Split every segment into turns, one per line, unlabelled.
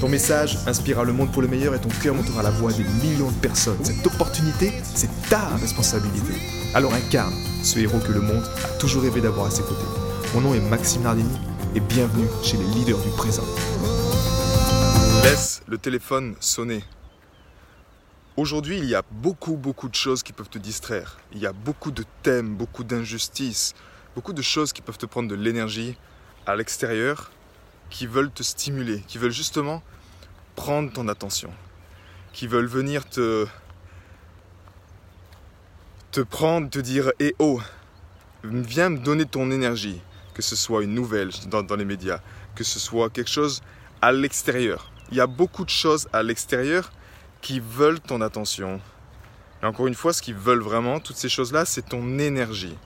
Ton message inspirera le monde pour le meilleur et ton cœur montera la voix des millions de personnes. Cette opportunité, c'est ta responsabilité. Alors incarne ce héros que le monde a toujours rêvé d'avoir à ses côtés. Mon nom est Maxime Nardini et bienvenue chez les leaders du présent. Laisse le téléphone sonner. Aujourd'hui, il y a beaucoup, beaucoup de choses qui peuvent te distraire. Il y a beaucoup de thèmes, beaucoup d'injustices, beaucoup de choses qui peuvent te prendre de l'énergie à l'extérieur qui veulent te stimuler, qui veulent justement prendre ton attention, qui veulent venir te te prendre, te dire "Eh oh, viens me donner ton énergie", que ce soit une nouvelle dans, dans les médias, que ce soit quelque chose à l'extérieur. Il y a beaucoup de choses à l'extérieur qui veulent ton attention. Et encore une fois, ce qu'ils veulent vraiment, toutes ces choses-là, c'est ton énergie.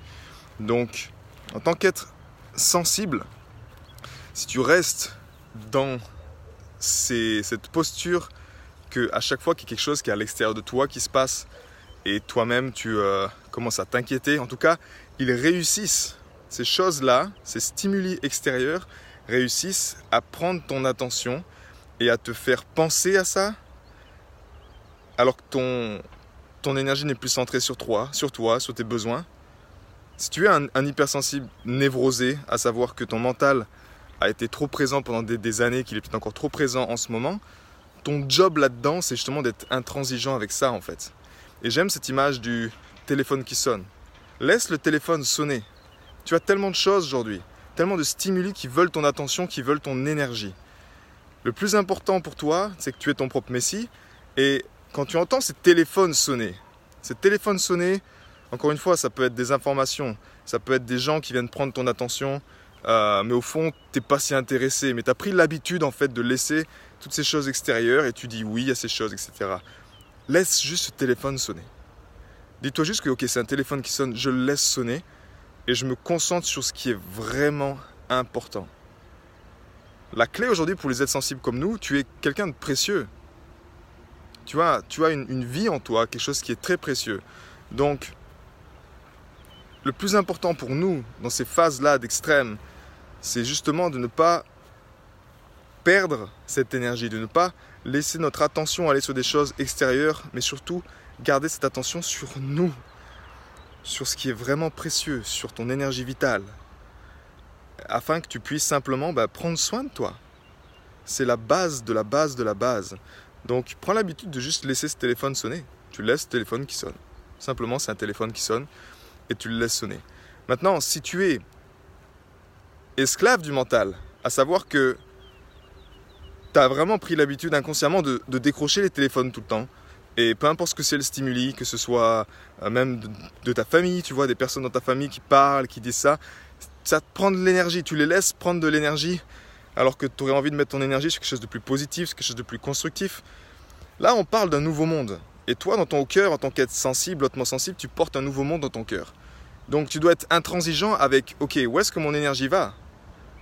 Donc, en tant qu'être sensible, si tu restes dans cette posture que à chaque fois qu'il y a quelque chose qui est à l'extérieur de toi qui se passe et toi-même tu euh, commences à t'inquiéter, en tout cas, ils réussissent, ces choses-là, ces stimuli extérieurs, réussissent à prendre ton attention et à te faire penser à ça, alors que ton, ton énergie n'est plus centrée sur toi, sur toi, sur tes besoins. Si tu es un hypersensible névrosé, à savoir que ton mental a été trop présent pendant des, années, qu'il est peut-être encore trop présent en ce moment, ton job là-dedans, c'est justement d'être intransigeant avec ça en fait. Et j'aime cette image du téléphone qui sonne. Laisse le téléphone sonner. Tu as tellement de choses aujourd'hui, tellement de stimuli qui veulent ton attention, qui veulent ton énergie. Le plus important pour toi, c'est que tu es ton propre messie. Et quand tu entends ces téléphones sonner, ces téléphones sonner, encore une fois, ça peut être des informations, ça peut être des gens qui viennent prendre ton attention, euh, mais au fond, t'es pas si intéressé. Mais tu as pris l'habitude en fait de laisser toutes ces choses extérieures et tu dis oui à ces choses, etc. Laisse juste ce téléphone sonner. Dis-toi juste que ok, c'est un téléphone qui sonne, je le laisse sonner et je me concentre sur ce qui est vraiment important. La clé aujourd'hui pour les êtres sensibles comme nous, tu es quelqu'un de précieux. Tu as, tu as une, une vie en toi, quelque chose qui est très précieux. Donc, le plus important pour nous dans ces phases-là d'extrême, c'est justement de ne pas perdre cette énergie, de ne pas laisser notre attention aller sur des choses extérieures, mais surtout garder cette attention sur nous, sur ce qui est vraiment précieux, sur ton énergie vitale, afin que tu puisses simplement bah, prendre soin de toi. C'est la base de la base de la base. Donc prends l'habitude de juste laisser ce téléphone sonner. Tu laisses ce téléphone qui sonne. Simplement, c'est un téléphone qui sonne et tu le laisses sonner. Maintenant, si tu es esclave du mental, à savoir que tu as vraiment pris l'habitude inconsciemment de, décrocher les téléphones tout le temps. Et peu importe ce que c'est le stimuli, que ce soit euh, même de, ta famille, tu vois, des personnes dans ta famille qui parlent, qui disent ça, ça te prend de l'énergie. Tu les laisses prendre de l'énergie alors que tu aurais envie de mettre ton énergie sur quelque chose de plus positif, sur quelque chose de plus constructif. Là, on parle d'un nouveau monde. Et toi, dans ton cœur, en tant qu'être sensible, hautement sensible, tu portes un nouveau monde dans ton cœur. Donc tu dois être intransigeant avec, ok, où est-ce que mon énergie va?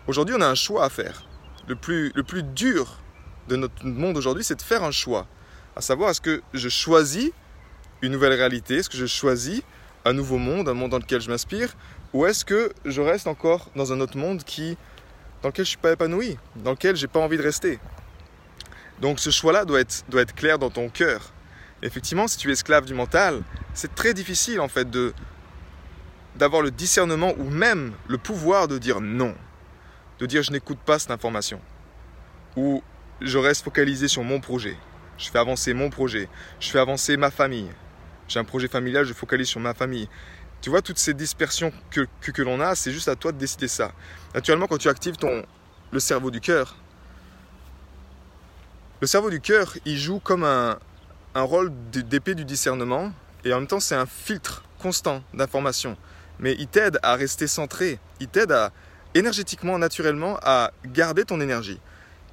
Aujourd'hui, on a un choix à faire. Le plus, le plus dur de notre monde aujourd'hui, c'est de faire un choix. À savoir, est-ce que je choisis une nouvelle réalité? Est-ce que je choisis un nouveau monde, un monde dans lequel je m'inspire? Ou est-ce que je reste encore dans un autre monde qui, dans lequel je ne suis pas épanoui, dans lequel je n'ai pas envie de rester? Donc ce choix-là doit être, doit être clair dans ton cœur. Effectivement, si tu es esclave du mental, c'est très difficile en fait de d'avoir le discernement ou même le pouvoir de dire non de dire je n'écoute pas cette information. Ou je reste focalisé sur mon projet. Je fais avancer mon projet. Je fais avancer ma famille. J'ai un projet familial, je focalise sur ma famille. Tu vois, toutes ces dispersions que, que, l'on a, c'est juste à toi de décider ça. Naturellement, quand tu actives ton, le cerveau du cœur, le cerveau du cœur, il joue comme un, un rôle d'épée du discernement et en même temps, c'est un filtre constant d'informations. Mais il t'aide à rester centré. Il t'aide à, énergétiquement, naturellement, à garder ton énergie.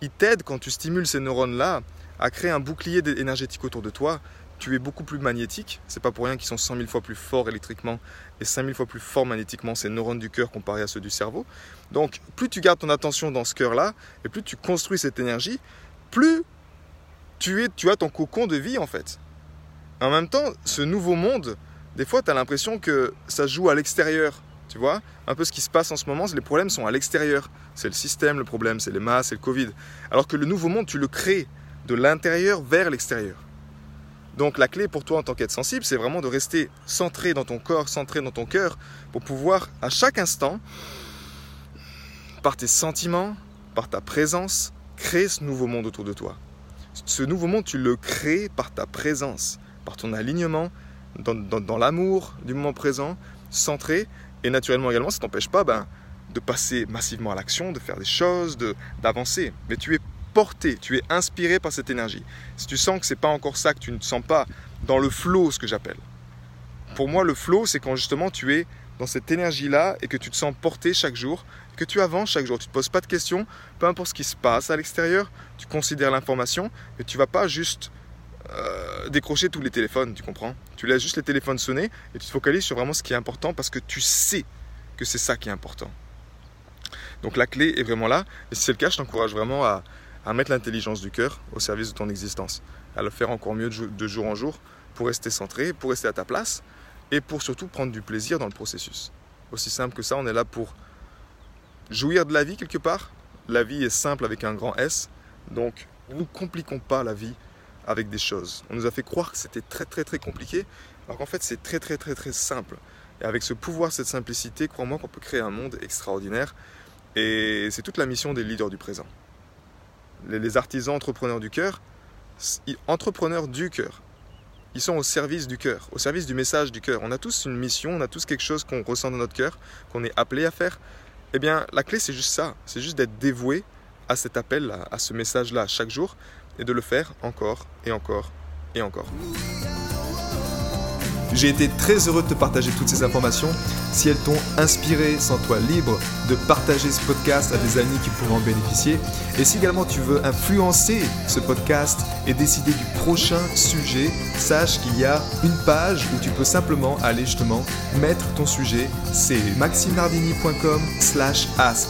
Il t'aide quand tu stimules ces neurones-là à créer un bouclier énergétique autour de toi, tu es beaucoup plus magnétique. C'est pas pour rien qu'ils sont 100 000 fois plus forts électriquement et 5 000 fois plus forts magnétiquement ces neurones du cœur comparés à ceux du cerveau. Donc, plus tu gardes ton attention dans ce cœur-là et plus tu construis cette énergie, plus tu, es, tu as ton cocon de vie en fait. En même temps, ce nouveau monde, des fois, tu as l'impression que ça joue à l'extérieur. Tu vois Un peu ce qui se passe en ce moment, les problèmes sont à l'extérieur. C'est le système, le problème, c'est les masses, c'est le Covid. Alors que le nouveau monde, tu le crées de l'intérieur vers l'extérieur. Donc la clé pour toi en tant qu'être sensible, c'est vraiment de rester centré dans ton corps, centré dans ton cœur, pour pouvoir à chaque instant, par tes sentiments, par ta présence, créer ce nouveau monde autour de toi. Ce nouveau monde, tu le crées par ta présence, par ton alignement, dans, l'amour du moment présent, centré, et naturellement également, ça t'empêche pas ben, de passer massivement à l'action, de faire des choses, d'avancer. Mais tu es porté, tu es inspiré par cette énergie. Si tu sens que c'est pas encore ça, que tu ne te sens pas dans le flow, ce que j'appelle. Pour moi, le flow, c'est quand justement tu es dans cette énergie-là et que tu te sens porté chaque jour, que tu avances chaque jour. Tu ne te poses pas de questions, peu importe ce qui se passe à l'extérieur, tu considères l'information et tu vas pas juste euh, décrocher tous les téléphones, tu comprends? Tu laisses juste les téléphones sonner et tu te focalises sur vraiment ce qui est important parce que tu sais que c'est ça qui est important. Donc la clé est vraiment là et si c'est le cas, je t'encourage vraiment à, à mettre l'intelligence du cœur au service de ton existence, à le faire encore mieux de jour en jour pour rester centré, pour rester à ta place et pour surtout prendre du plaisir dans le processus. Aussi simple que ça, on est là pour jouir de la vie quelque part. La vie est simple avec un grand S, donc ne nous compliquons pas la vie avec des choses. On nous a fait croire que c'était très très très compliqué, alors qu'en fait c'est très très très très simple. Et avec ce pouvoir, cette simplicité, crois-moi qu'on peut créer un monde extraordinaire. Et c'est toute la mission des leaders du présent les artisans entrepreneurs du cœur, entrepreneurs du cœur. Ils sont au service du cœur, au service du message du cœur. On a tous une mission, on a tous quelque chose qu'on ressent dans notre cœur, qu'on est appelé à faire. Eh bien, la clé, c'est juste ça. C'est juste d'être dévoué à cet appel, à ce message-là chaque jour, et de le faire encore et encore et encore.
J'ai été très heureux de te partager toutes ces informations. Si elles t'ont inspiré, sens-toi libre de partager ce podcast à des amis qui pourront en bénéficier. Et si également tu veux influencer ce podcast et décider du prochain sujet, sache qu'il y a une page où tu peux simplement aller justement mettre ton sujet. C'est maximardini.com slash ask